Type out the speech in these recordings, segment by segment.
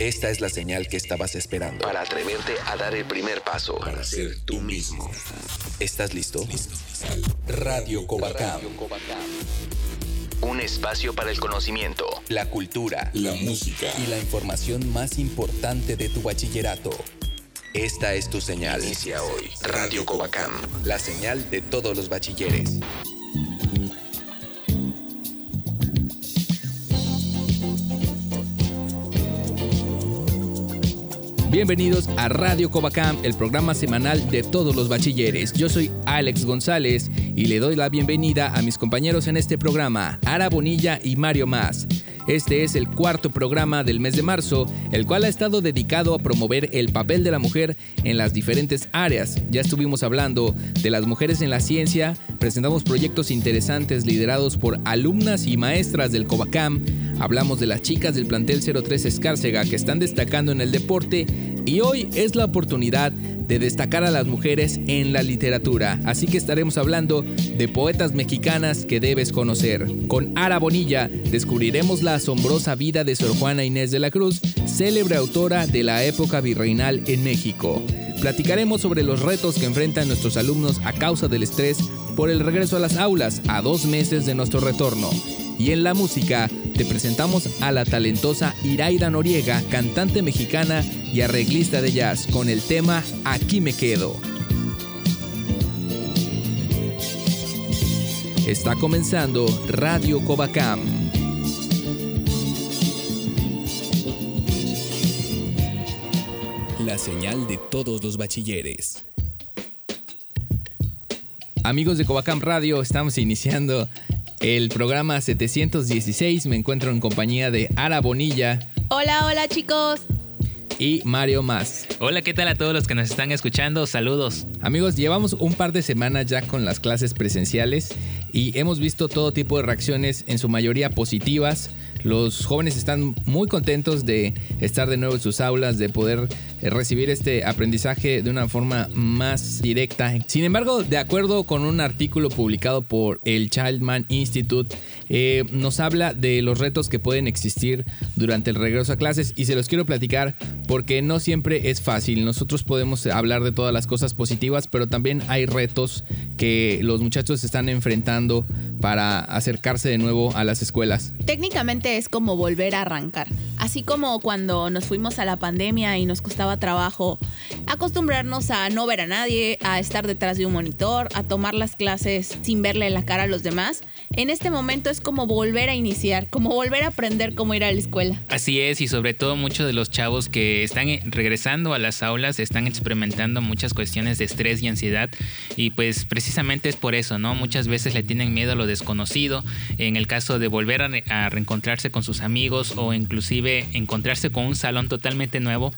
Esta es la señal que estabas esperando. Para atreverte a dar el primer paso. Para ser tú mismo. ¿Estás listo? Radio Covacam. Un espacio para el conocimiento, La cultura La música. y la información más importante de tu bachillerato. Esta es tu señal. inicia hoy. Radio Covacam. La señal de todos los bachilleres. Bienvenidos a Radio Covacam, el programa semanal de todos los bachilleres. Yo soy Alex González y le doy la bienvenida a mis compañeros en este programa, Ara Bonilla y Mario Más. Este es el cuarto programa del mes de marzo, el cual ha estado dedicado a promover el papel de la mujer en las diferentes áreas. Ya estuvimos hablando de las mujeres en la ciencia, presentamos proyectos interesantes liderados por alumnas y maestras del Covacam, hablamos de las chicas del plantel 03 Escárcega que están destacando en el deporte y hoy es la oportunidad de destacar a las mujeres en la literatura, así que estaremos hablando de poetas mexicanas que debes conocer. Con Ara Bonilla descubriremos la asombrosa vida de Sor Juana Inés de la Cruz, célebre autora de la época virreinal en México. Platicaremos sobre los retos que enfrentan nuestros alumnos a causa del estrés por el regreso a las aulas a dos meses de nuestro retorno. Y en la música te presentamos a la talentosa Iraida Noriega, cantante mexicana y arreglista de jazz, con el tema Aquí me quedo. Está comenzando Radio Covacam. La señal de todos los bachilleres. Amigos de Covacam Radio, estamos iniciando el programa 716. Me encuentro en compañía de Ara Bonilla Hola, hola chicos. y Mario Más. Hola, ¿qué tal a todos los que nos están escuchando? Saludos. Amigos, llevamos un par de semanas ya con las clases presenciales y hemos visto todo tipo de reacciones, en su mayoría positivas. Los jóvenes están muy contentos de estar de nuevo en sus aulas, de poder recibir este aprendizaje de una forma más directa. Sin embargo, de acuerdo con un artículo publicado por el Childman Institute, eh, nos habla de los retos que pueden existir durante el regreso a clases y se los quiero platicar porque no siempre es fácil. Nosotros podemos hablar de todas las cosas positivas, pero también hay retos que los muchachos están enfrentando para acercarse de nuevo a las escuelas. Técnicamente es como volver a arrancar. Así como cuando nos fuimos a la pandemia y nos costaba trabajo acostumbrarnos a no ver a nadie, a estar detrás de un monitor, a tomar las clases sin verle la cara a los demás. En este momento es como volver a iniciar, como volver a aprender cómo ir a la escuela. Así es, y sobre todo muchos de los chavos que están eh, regresando a las aulas están experimentando muchas cuestiones de estrés y ansiedad. Y pues precisamente es por eso, ¿no? Muchas veces le tienen miedo a lo desconocido. En el caso de volver a, re- a reencontrarse con sus amigos o inclusive encontrarse con un salón totalmente nuevo.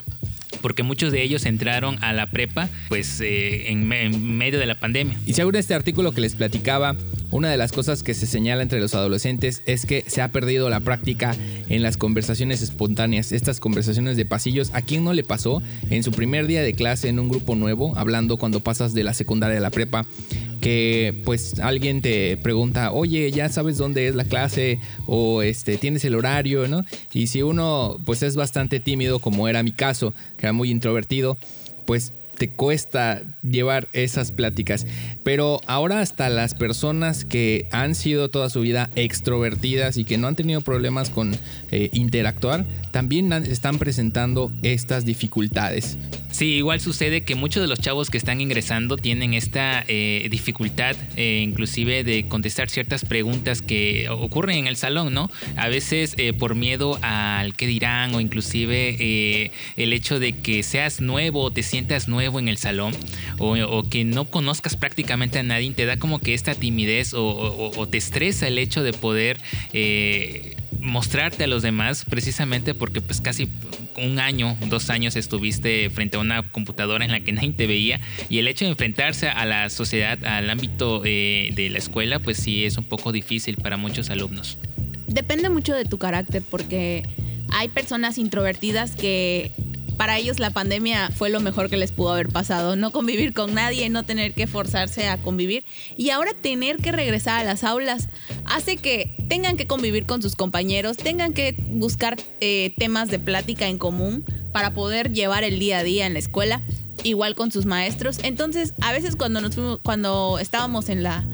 Porque muchos de ellos entraron a la prepa, pues eh, en, en medio de la pandemia. Y según este artículo que les platicaba, una de las cosas que se señala entre los adolescentes es que se ha perdido la práctica en las conversaciones espontáneas, estas conversaciones de pasillos. ¿A quién no le pasó en su primer día de clase en un grupo nuevo, hablando cuando pasas de la secundaria a la prepa? Que pues alguien te pregunta, oye, ya sabes dónde es la clase o este tienes el horario, ¿no? Y si uno pues es bastante tímido, como era mi caso, que era muy introvertido, pues te cuesta llevar esas pláticas. Pero ahora hasta las personas que han sido toda su vida extrovertidas y que no han tenido problemas con eh, interactuar, también están presentando estas dificultades. Sí, igual sucede que muchos de los chavos que están ingresando tienen esta eh, dificultad, eh, inclusive de contestar ciertas preguntas que ocurren en el salón, ¿no? A veces eh, por miedo al qué dirán o inclusive el hecho de que seas nuevo o te sientas nuevo en el salón o, o que no conozcas prácticamente a nadie, te da como que esta timidez o te estresa el hecho de poder... eh, mostrarte a los demás precisamente porque pues casi un año, dos años estuviste frente a una computadora en la que nadie te veía y el hecho de enfrentarse a la sociedad, al ámbito eh, de la escuela, pues sí es un poco difícil para muchos alumnos. Depende mucho de tu carácter porque hay personas introvertidas que para ellos la pandemia fue lo mejor que les pudo haber pasado. No convivir con nadie, no tener que forzarse a convivir y ahora tener que regresar a las aulas hace que tengan que convivir con sus compañeros, tengan que buscar eh, temas de plática en común para poder llevar el día a día en la escuela, igual con sus maestros. Entonces, a veces cuando nos cuando estábamos en la,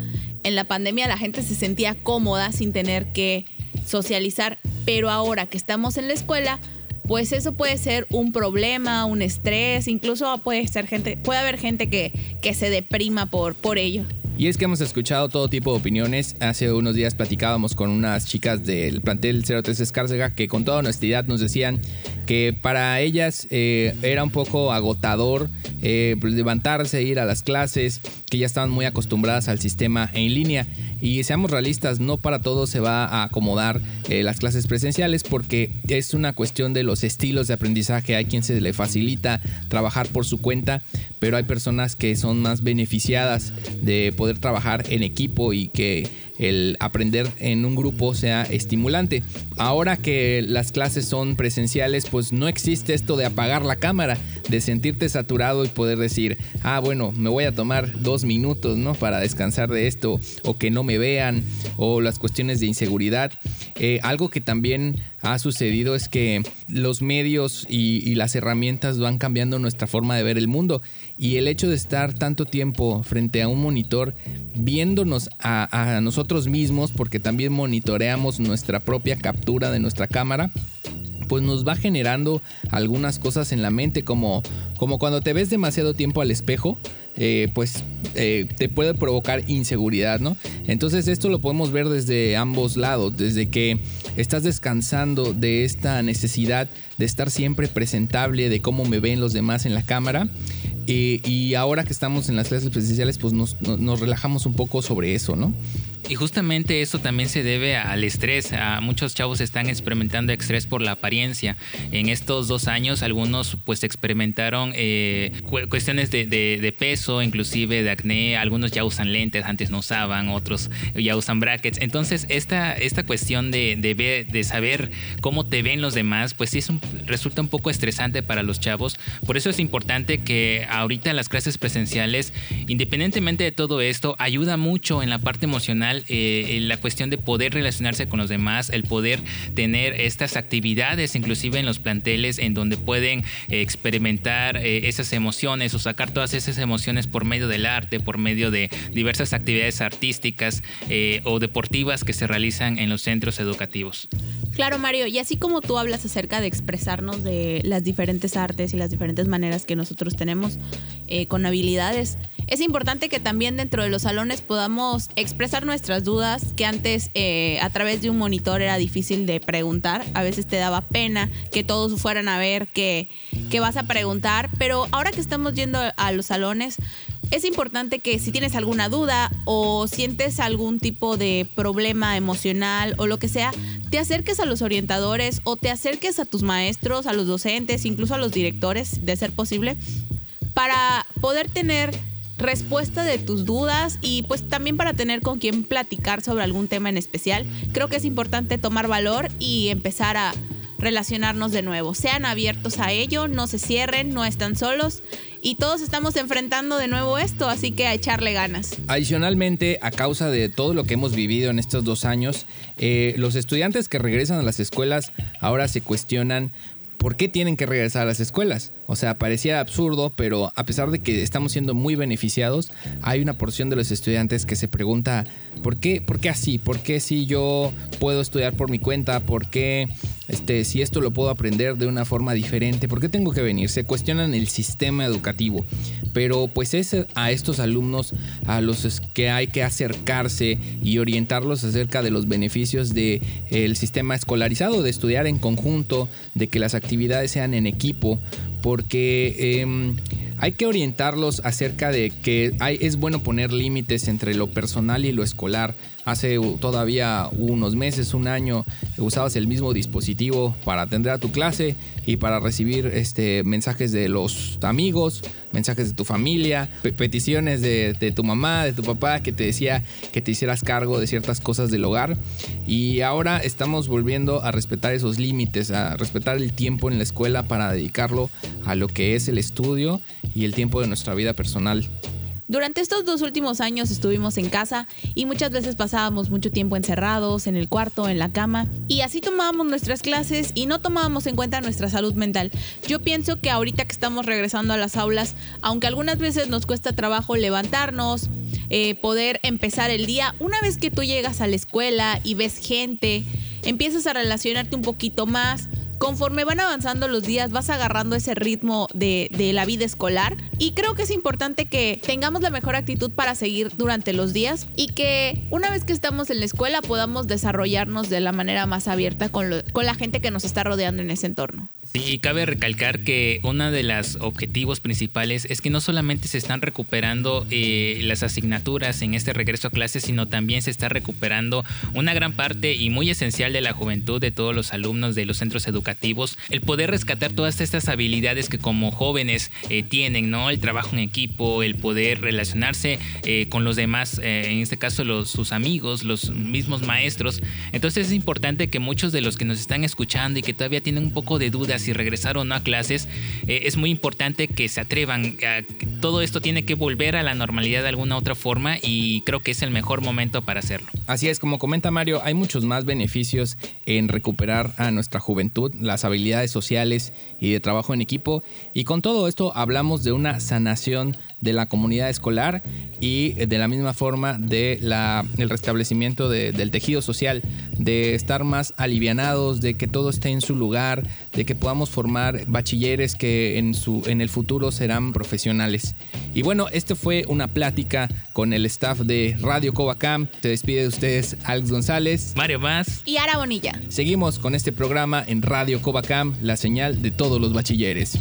en la pandemia, la gente se sentía cómoda sin tener que socializar, pero ahora que estamos en la escuela, pues eso puede ser un problema, un estrés, incluso puede ser gente, puede haber gente que, que se deprima por, por ello. Y es que hemos escuchado todo tipo de opiniones. Hace unos días platicábamos con unas chicas del plantel 03 Escárcega que con toda honestidad nos decían que para ellas eh, era un poco agotador eh, pues, levantarse, ir a las clases, que ya estaban muy acostumbradas al sistema en línea. Y seamos realistas, no para todos se va a acomodar eh, las clases presenciales porque es una cuestión de los estilos de aprendizaje. Hay quien se le facilita trabajar por su cuenta, pero hay personas que son más beneficiadas de poder trabajar en equipo y que el aprender en un grupo sea estimulante. Ahora que las clases son presenciales, pues no existe esto de apagar la cámara, de sentirte saturado y poder decir, ah, bueno, me voy a tomar dos minutos, ¿no? Para descansar de esto, o que no me vean, o las cuestiones de inseguridad. Eh, algo que también ha sucedido es que los medios y, las herramientas van cambiando nuestra forma de ver el mundo y el hecho de estar tanto tiempo frente a un monitor viéndonos a, nosotros mismos porque también monitoreamos nuestra propia captura de nuestra cámara pues nos va generando algunas cosas en la mente como, como cuando te ves demasiado tiempo al espejo eh, pues eh, te puede provocar inseguridad, ¿no? Entonces esto lo podemos ver desde ambos lados, desde que estás descansando de esta necesidad de estar siempre presentable, de cómo me ven los demás en la cámara. Y ahora que estamos en las clases presenciales, pues nos, nos relajamos un poco sobre eso, ¿no? Y justamente eso también se debe al estrés. A muchos chavos están experimentando estrés por la apariencia. En estos dos años algunos pues experimentaron eh, cuestiones de, peso, inclusive de acné. Algunos ya usan lentes, antes no usaban, otros ya usan brackets. Entonces esta, esta cuestión de, de saber cómo te ven los demás, pues sí es resulta un poco estresante para los chavos. Por eso es importante que ahorita las clases presenciales, independientemente de todo esto, ayuda mucho en la parte emocional eh, la cuestión de poder relacionarse con los demás, el poder tener estas actividades, inclusive en los planteles, en donde pueden eh, experimentar eh, esas emociones o sacar todas esas emociones por medio del arte, por medio de diversas actividades artísticas o deportivas que se realizan en los centros educativos. Claro, Mario, y así como tú hablas acerca de expresarnos de las diferentes artes y las diferentes maneras que nosotros tenemos con habilidades, es importante que también dentro de los salones podamos expresar nuestras dudas, que antes eh, a través de un monitor era difícil de preguntar, a veces te daba pena que todos fueran a ver qué, vas a preguntar, pero ahora que estamos yendo a los salones, es importante que si tienes alguna duda o sientes algún tipo de problema emocional o lo que sea, te acerques a los orientadores o te acerques a tus maestros, a los docentes, incluso a los directores, de ser posible, para poder tener respuesta de tus dudas y pues también para tener con quien platicar sobre algún tema en especial. Creo que es importante tomar valor y empezar a relacionarnos de nuevo. Sean abiertos a ello, no se cierren, no están solos y todos estamos enfrentando de nuevo esto, así que a echarle ganas. Adicionalmente, a causa de todo lo que hemos vivido en estos dos años, eh, los estudiantes que regresan a las escuelas ahora se cuestionan ¿por qué tienen que regresar a las escuelas? O sea, parecía absurdo, pero a pesar de que estamos siendo muy beneficiados, hay una porción de los estudiantes que se pregunta, ¿por qué, por qué así? ¿Por qué si yo puedo estudiar por mi cuenta? ¿Por qué este, si esto lo puedo aprender de una forma diferente? ¿Por qué tengo que venir? Se cuestionan el sistema educativo. Pero pues es a estos alumnos a los que hay que acercarse y orientarlos acerca de los beneficios del el sistema escolarizado, de estudiar en conjunto, de que las actividades sean en equipo, porque em, hay que orientarlos acerca de que hay, es bueno poner límites entre lo personal y lo escolar hace todavía unos meses, un año, usabas el mismo dispositivo para atender a tu clase y para recibir este, mensajes de los amigos, mensajes de tu familia, peticiones de, tu mamá, de tu papá que te decía que te hicieras cargo de ciertas cosas del hogar. Y ahora estamos volviendo a respetar esos límites, a respetar el tiempo en la escuela para dedicarlo a lo que es el estudio y el tiempo de nuestra vida personal. Durante estos dos últimos años estuvimos en casa y muchas veces pasábamos mucho tiempo encerrados en el cuarto, en la cama y así tomábamos nuestras clases y no tomábamos en cuenta nuestra salud mental. Yo pienso que ahorita que estamos regresando a las aulas, aunque algunas veces nos cuesta trabajo levantarnos, eh, poder empezar el día, una vez que tú llegas a la escuela y ves gente, empiezas a relacionarte un poquito más conforme van avanzando los días vas agarrando ese ritmo de, la vida escolar y creo que es importante que tengamos la mejor actitud para seguir durante los días y que una vez que estamos en la escuela podamos desarrollarnos de la manera más abierta con, la gente que nos está rodeando en ese entorno. Sí, cabe recalcar que uno de los objetivos principales es que no solamente se están recuperando eh, las asignaturas en este regreso a clases, sino también se está recuperando una gran parte y muy esencial de la juventud de todos los alumnos de los centros educativos, el poder rescatar todas estas habilidades que como jóvenes eh, tienen, ¿no? El trabajo en equipo, el poder relacionarse eh, con los demás, en este caso los, sus amigos, los mismos maestros. Entonces es importante que muchos de los que nos están escuchando y que todavía tienen un poco de dudas si regresar o no a clases, eh, es muy importante que se atrevan. todo esto tiene que volver a la normalidad de alguna otra forma y creo que es el mejor momento para hacerlo. Así es, como comenta Mario, hay muchos más beneficios en recuperar a nuestra juventud, las habilidades sociales y de trabajo en equipo. Y con todo esto hablamos de una sanación de la comunidad escolar y de la misma forma de la, el restablecimiento del tejido social, de estar más alivianados, de que todo esté en su lugar, de que podamos formar bachilleres que en, su, en el futuro serán profesionales. Y bueno, este fue una plática con el staff de Radio Covacam. Se despide de ustedes Alex González, Mario Más y Ara Bonilla. Seguimos con este programa en Radio Covacam, la señal de todos los bachilleres.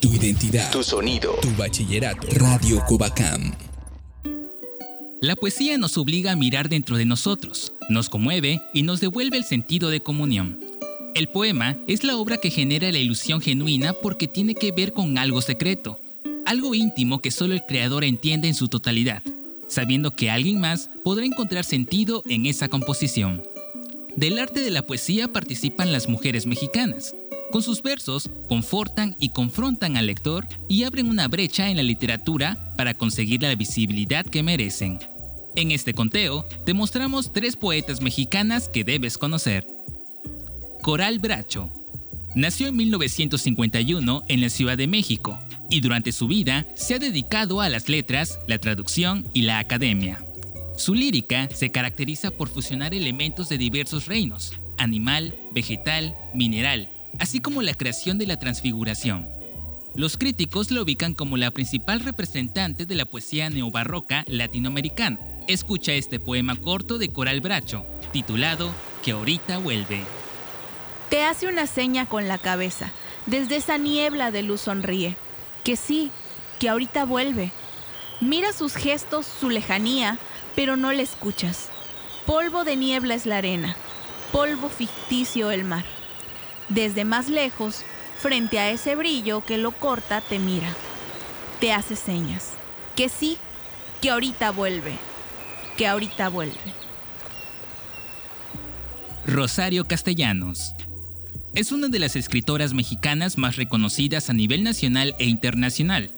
Tu identidad. Tu sonido. Tu bachillerato. Radio Cubacam. La poesía nos obliga a mirar dentro de nosotros, nos conmueve y nos devuelve el sentido de comunión. El poema es la obra que genera la ilusión genuina porque tiene que ver con algo secreto, algo íntimo que solo el creador entiende en su totalidad, sabiendo que alguien más podrá encontrar sentido en esa composición. Del arte de la poesía participan las mujeres mexicanas, con sus versos, confortan y confrontan al lector y abren una brecha en la literatura para conseguir la visibilidad que merecen. En este conteo, te mostramos tres poetas mexicanas que debes conocer. Coral Bracho. Nació en 1951 en la Ciudad de México y durante su vida se ha dedicado a las letras, la traducción y la academia. Su lírica se caracteriza por fusionar elementos de diversos reinos, animal, vegetal, mineral, así como la creación de la transfiguración. Los críticos lo ubican como la principal representante de la poesía neobarroca latinoamericana. Escucha este poema corto de Coral Bracho, titulado Que ahorita vuelve. Te hace una seña con la cabeza. Desde esa niebla de luz sonríe. Que sí, que ahorita vuelve. Mira sus gestos, su lejanía, pero no le escuchas. Polvo de niebla es la arena, polvo ficticio el mar. Desde más lejos, frente a ese brillo que lo corta, te mira. Te hace señas. Que sí, que ahorita vuelve. Que ahorita vuelve. Rosario Castellanos. Es una de las escritoras mexicanas más reconocidas a nivel nacional e internacional.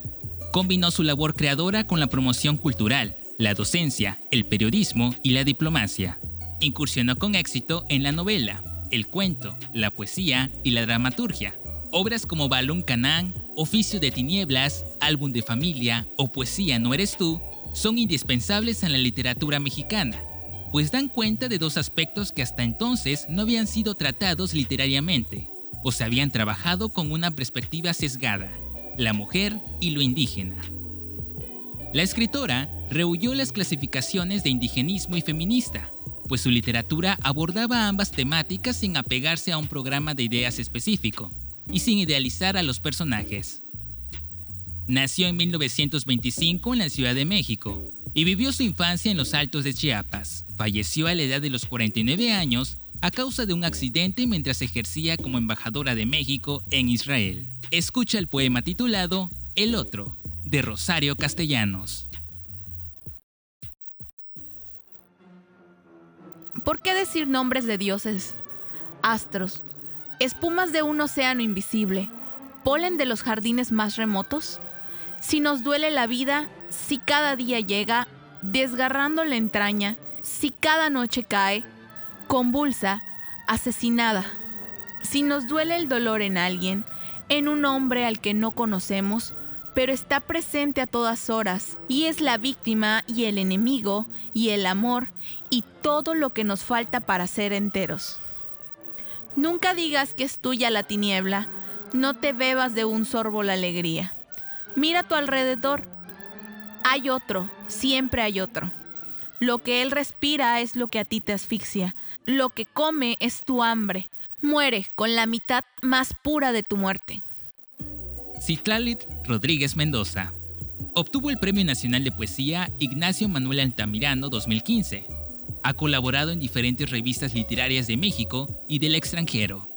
Combinó su labor creadora con la promoción cultural, la docencia, el periodismo y la diplomacia. Incursionó con éxito en la novela, el cuento, la poesía y la dramaturgia. Obras como Balón Canán, Oficio de Tinieblas, Álbum de Familia o Poesía No Eres Tú son indispensables en la literatura mexicana, pues dan cuenta de dos aspectos que hasta entonces no habían sido tratados literariamente, o se habían trabajado con una perspectiva sesgada, la mujer y lo indígena. La escritora rehuyó las clasificaciones de indigenismo y feminista, pues su literatura abordaba ambas temáticas sin apegarse a un programa de ideas específico y sin idealizar a los personajes. Nació en 1925 en la Ciudad de México y vivió su infancia en los Altos de Chiapas. Falleció a la edad de los 49 años a causa de un accidente mientras ejercía como embajadora de México en Israel. Escucha el poema titulado El Otro, de Rosario Castellanos. ¿Por qué decir nombres de dioses? Astros, espumas de un océano invisible, polen de los jardines más remotos? Si nos duele la vida, si cada día llega, desgarrando la entraña, si cada noche cae, convulsa, asesinada. Si nos duele el dolor en alguien, en un hombre al que no conocemos, pero está presente a todas horas y es la víctima y el enemigo y el amor y todo lo que nos falta para ser enteros. Nunca digas que es tuya la tiniebla, no te bebas de un sorbo la alegría. Mira a tu alrededor. Hay otro, siempre hay otro. Lo que él respira es lo que a ti te asfixia. Lo que come es tu hambre. Muere con la mitad más pura de tu muerte. Citlalit Rodríguez Mendoza. Obtuvo el Premio Nacional de Poesía Ignacio Manuel Altamirano 2015. Ha colaborado en diferentes revistas literarias de México y del extranjero.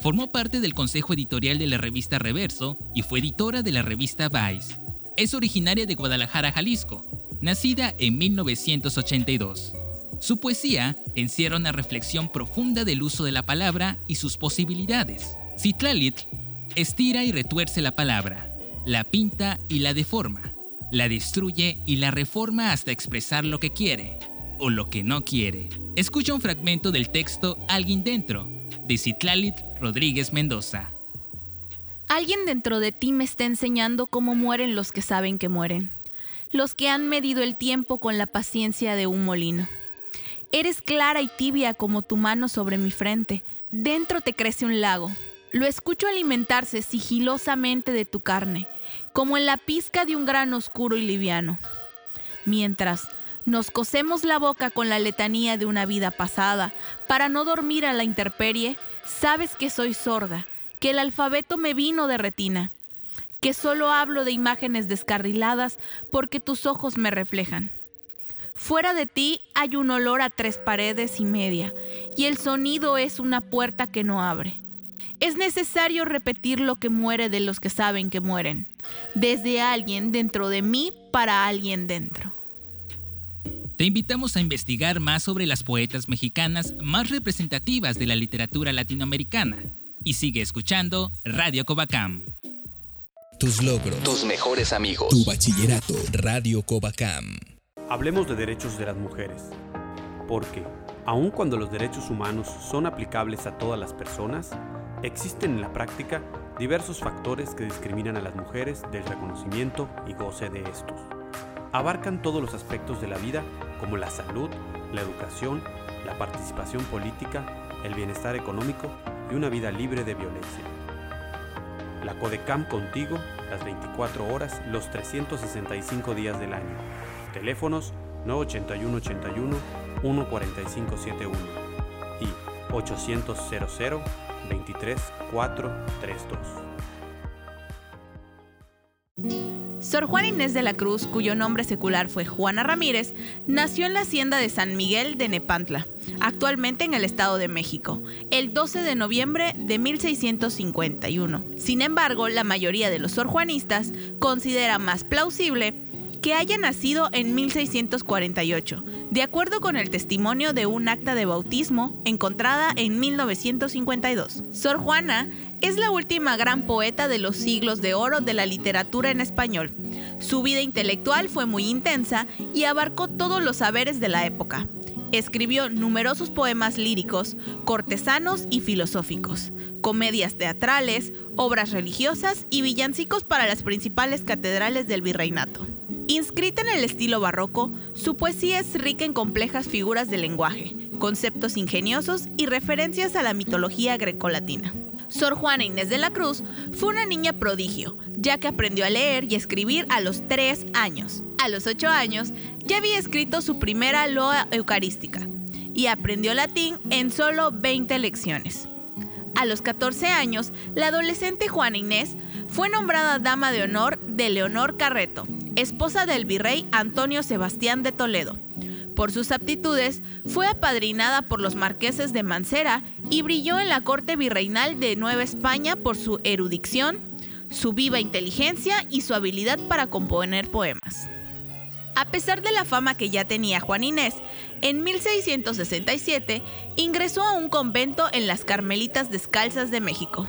Formó parte del consejo editorial de la revista Reverso y fue editora de la revista Vice. Es originaria de Guadalajara, Jalisco, nacida en 1982. Su poesía encierra una reflexión profunda del uso de la palabra y sus posibilidades. Citlalit estira y retuerce la palabra, la pinta y la deforma, la destruye y la reforma hasta expresar lo que quiere o lo que no quiere. Escucha un fragmento del texto Alguien dentro de Citlalit Rodríguez Mendoza. Alguien dentro de ti me está enseñando cómo mueren los que saben que mueren, los que han medido el tiempo con la paciencia de un molino. Eres clara y tibia como tu mano sobre mi frente. Dentro te crece un lago. Lo escucho alimentarse sigilosamente de tu carne, como en la pizca de un grano oscuro y liviano. Mientras nos cosemos la boca con la letanía de una vida pasada, para no dormir a la intemperie, sabes que soy sorda, que el alfabeto me vino de retina, que solo hablo de imágenes descarriladas porque tus ojos me reflejan. Fuera de ti hay un olor a tres paredes y media, y el sonido es una puerta que no abre. Es necesario repetir lo que muere de los que saben que mueren, desde alguien dentro de mí para alguien dentro. Te invitamos a investigar más sobre las poetas mexicanas más representativas de la literatura latinoamericana y sigue escuchando Radio Covacam. Tus logros, Tus mejores amigos. tu bachillerato, Radio Covacam. Hablemos de derechos de las mujeres, porque, aun cuando los derechos humanos son aplicables a todas las personas, existen en la práctica diversos factores que discriminan a las mujeres del reconocimiento y goce de estos. Abarcan todos los aspectos de la vida como la salud, la educación, la participación política, el bienestar económico y una vida libre de violencia. La Codecam contigo las 24 horas, los 365 días del año. Teléfonos 98181 14571 y 800 00 23432. Sor Juana Inés de la Cruz, cuyo nombre secular fue Juana Ramírez, nació en la hacienda de San Miguel de Nepantla, actualmente en el Estado de México, el 12 de noviembre de 1651. Sin embargo, la mayoría de los sorjuanistas considera más plausible que haya nacido en 1648, de acuerdo con el testimonio de un acta de bautismo encontrada en 1952. Sor Juana es la última gran poeta de los siglos de oro de la literatura en español. Su vida intelectual fue muy intensa y abarcó todos los saberes de la época. Escribió numerosos poemas líricos, cortesanos y filosóficos, comedias teatrales, obras religiosas y villancicos para las principales catedrales del virreinato. Inscrita en el estilo barroco, su poesía es rica en complejas figuras de lenguaje, conceptos ingeniosos y referencias a la mitología grecolatina. Sor Juana Inés de la Cruz fue una niña prodigio, ya que aprendió a leer y escribir a los 3 años. A los 8 años ya había escrito su primera loa eucarística y aprendió latín en solo 20 lecciones. A los 14 años, la adolescente Juana Inés fue nombrada dama de honor de Leonor Carreto, esposa del virrey Antonio Sebastián de Toledo. Por sus aptitudes, fue apadrinada por los marqueses de Mancera y brilló en la corte virreinal de Nueva España por su erudición, su viva inteligencia y su habilidad para componer poemas. A pesar de la fama que ya tenía Juan Inés, en 1667 ingresó a un convento en las Carmelitas Descalzas de México.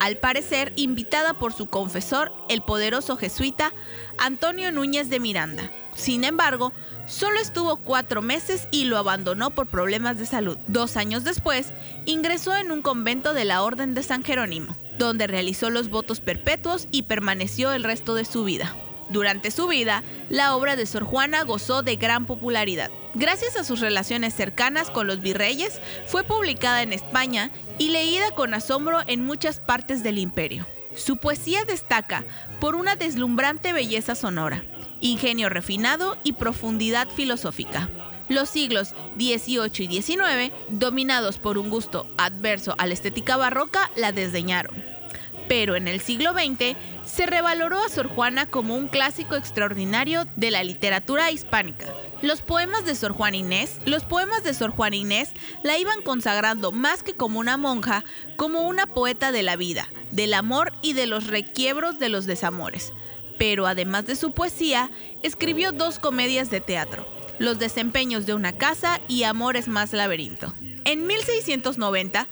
al parecer invitada por su confesor, el poderoso jesuita Antonio Núñez de Miranda. Sin embargo, solo estuvo cuatro meses y lo abandonó por problemas de salud. Dos años después, ingresó en un convento de la Orden de San Jerónimo, donde realizó los votos perpetuos y permaneció el resto de su vida. Durante su vida, la obra de Sor Juana gozó de gran popularidad. Gracias a sus relaciones cercanas con los virreyes, fue publicada en España y leída con asombro en muchas partes del imperio. Su poesía destaca por una deslumbrante belleza sonora, ingenio refinado y profundidad filosófica. Los siglos XVIII y XIX, dominados por un gusto adverso a la estética barroca, la desdeñaron pero en el siglo XX se revaloró a Sor Juana como un clásico extraordinario de la literatura hispánica. Los poemas de Sor Juana Inés, los poemas de Sor Juana Inés la iban consagrando más que como una monja, como una poeta de la vida, del amor y de los requiebros de los desamores. Pero además de su poesía, escribió dos comedias de teatro, Los desempeños de una casa y Amores más laberinto. En 1690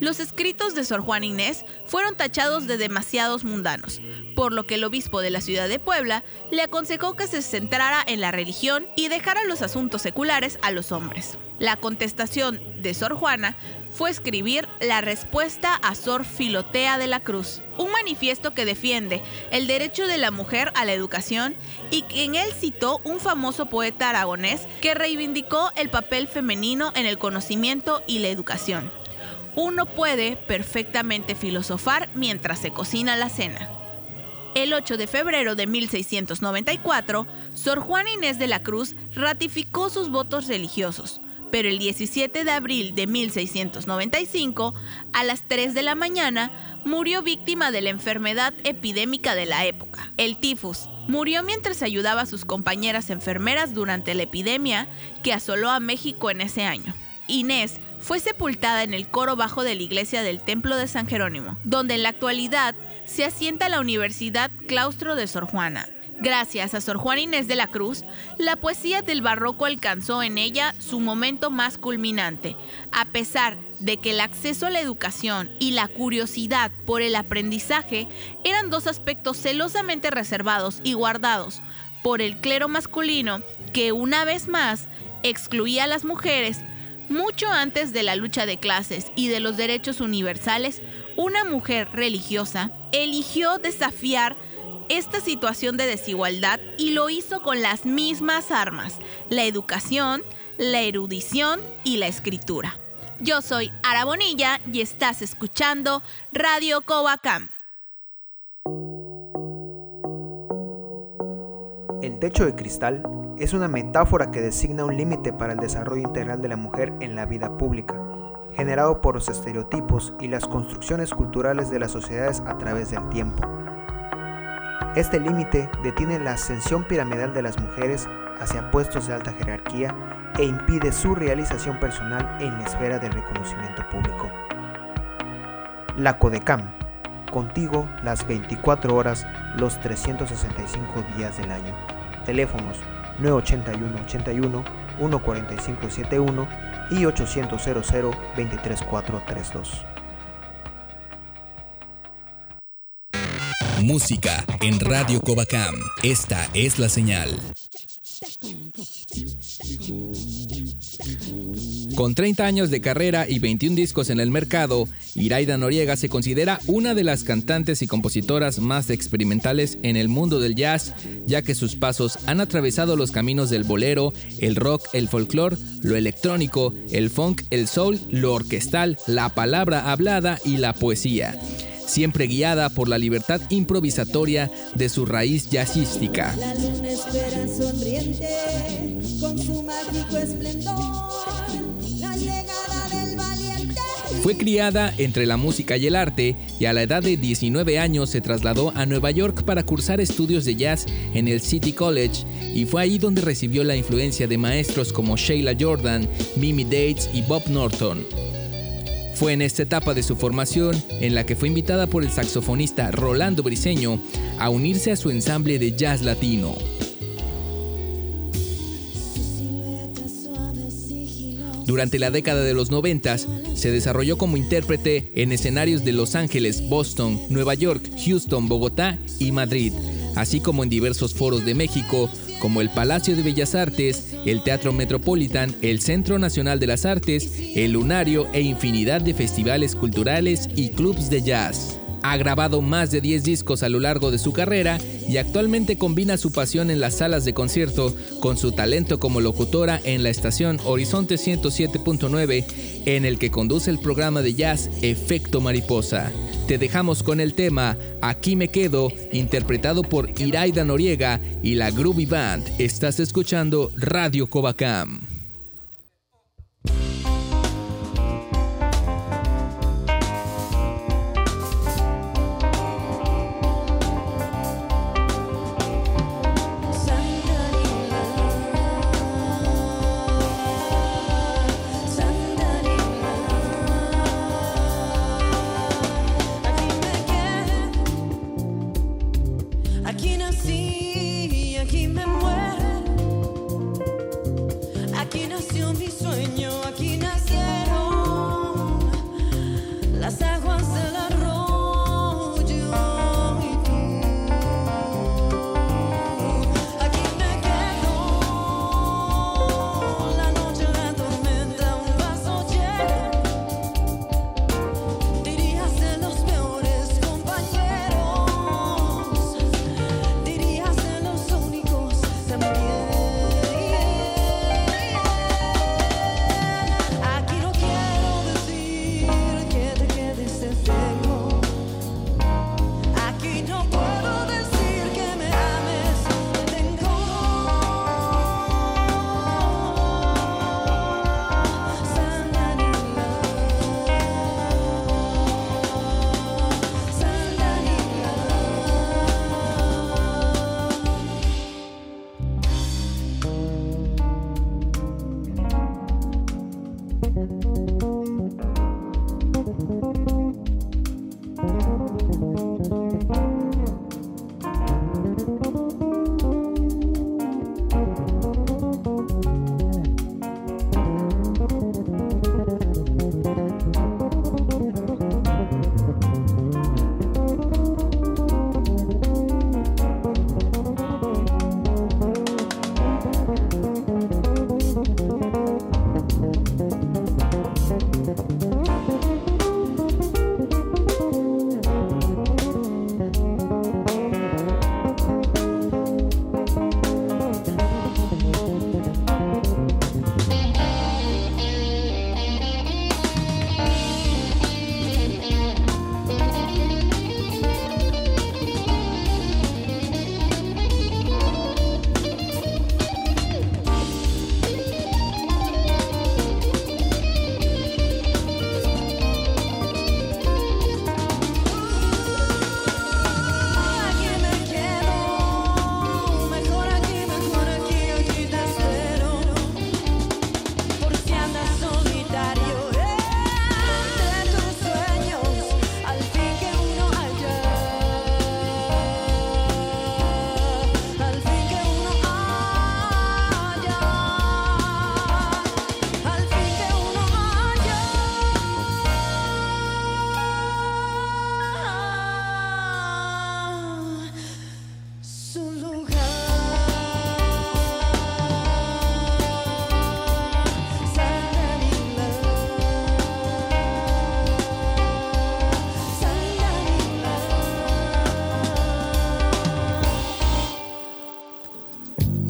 los escritos de Sor Juana Inés fueron tachados de demasiados mundanos, por lo que el obispo de la ciudad de Puebla le aconsejó que se centrara en la religión y dejara los asuntos seculares a los hombres. La contestación de Sor Juana fue escribir la respuesta a Sor Filotea de la Cruz, un manifiesto que defiende el derecho de la mujer a la educación y que en él citó un famoso poeta aragonés que reivindicó el papel femenino en el conocimiento y la educación uno puede perfectamente filosofar mientras se cocina la cena. El 8 de febrero de 1694, Sor Juana Inés de la Cruz ratificó sus votos religiosos, pero el 17 de abril de 1695, a las 3 de la mañana, murió víctima de la enfermedad epidémica de la época, el tifus. Murió mientras ayudaba a sus compañeras enfermeras durante la epidemia que asoló a México en ese año. Inés fue sepultada en el coro bajo de la iglesia del Templo de San Jerónimo, donde en la actualidad se asienta la Universidad Claustro de Sor Juana. Gracias a Sor Juana Inés de la Cruz, la poesía del barroco alcanzó en ella su momento más culminante, a pesar de que el acceso a la educación y la curiosidad por el aprendizaje eran dos aspectos celosamente reservados y guardados por el clero masculino que una vez más excluía a las mujeres mucho antes de la lucha de clases y de los derechos universales, una mujer religiosa eligió desafiar esta situación de desigualdad y lo hizo con las mismas armas, la educación, la erudición y la escritura. Yo soy Ara Bonilla y estás escuchando Radio Covacam. El techo de cristal es una metáfora que designa un límite para el desarrollo integral de la mujer en la vida pública, generado por los estereotipos y las construcciones culturales de las sociedades a través del tiempo. Este límite detiene la ascensión piramidal de las mujeres hacia puestos de alta jerarquía e impide su realización personal en la esfera del reconocimiento público. La CODECAM, contigo las 24 horas, los 365 días del año. Teléfonos 981 81 14571 y 800 00 23432. Música en Radio Covacam. Esta es la señal. Con 30 años de carrera y 21 discos en el mercado, Iraida Noriega se considera una de las cantantes y compositoras más experimentales en el mundo del jazz, ya que sus pasos han atravesado los caminos del bolero, el rock, el folclore, lo electrónico, el funk, el soul, lo orquestal, la palabra hablada y la poesía siempre guiada por la libertad improvisatoria de su raíz jazzística. La luna espera sonriente con su mágico esplendor. Fue criada entre la música y el arte y a la edad de 19 años se trasladó a Nueva York para cursar estudios de jazz en el City College y fue ahí donde recibió la influencia de maestros como Sheila Jordan, Mimi Dates y Bob Norton. Fue en esta etapa de su formación en la que fue invitada por el saxofonista Rolando Briseño a unirse a su ensamble de jazz latino. Durante la década de los 90 se desarrolló como intérprete en escenarios de Los Ángeles, Boston, Nueva York, Houston, Bogotá y Madrid, así como en diversos foros de México, como el Palacio de Bellas Artes, el Teatro Metropolitan, el Centro Nacional de las Artes, el Lunario e infinidad de festivales culturales y clubs de jazz. Ha grabado más de 10 discos a lo largo de su carrera y actualmente combina su pasión en las salas de concierto con su talento como locutora en la estación Horizonte 107.9 en el que conduce el programa de jazz Efecto Mariposa. Te dejamos con el tema Aquí me quedo, interpretado por Iraida Noriega y la Groovy Band. Estás escuchando Radio Covacam.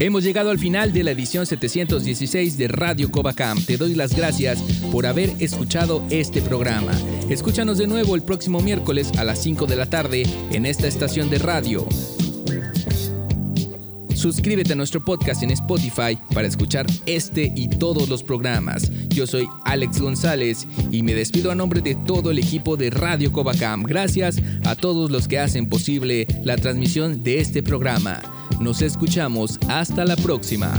Hemos llegado al final de la edición 716 de Radio Covacam. Te doy las gracias por haber escuchado este programa. Escúchanos de nuevo el próximo miércoles a las 5 de la tarde en esta estación de radio. Suscríbete a nuestro podcast en Spotify para escuchar este y todos los programas. Yo soy Alex González y me despido a nombre de todo el equipo de Radio Covacam. Gracias a todos los que hacen posible la transmisión de este programa. Nos escuchamos hasta la próxima.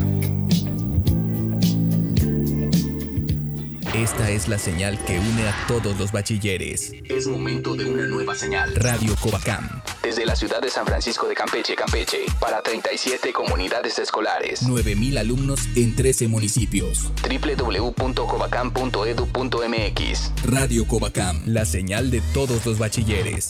Esta es la señal que une a todos los bachilleres. Es momento de una nueva señal. Radio Covacam desde la ciudad de San Francisco de Campeche, Campeche, para 37 comunidades escolares. 9.000 alumnos en 13 municipios. www.covacam.edu.mx Radio Covacam, la señal de todos los bachilleres.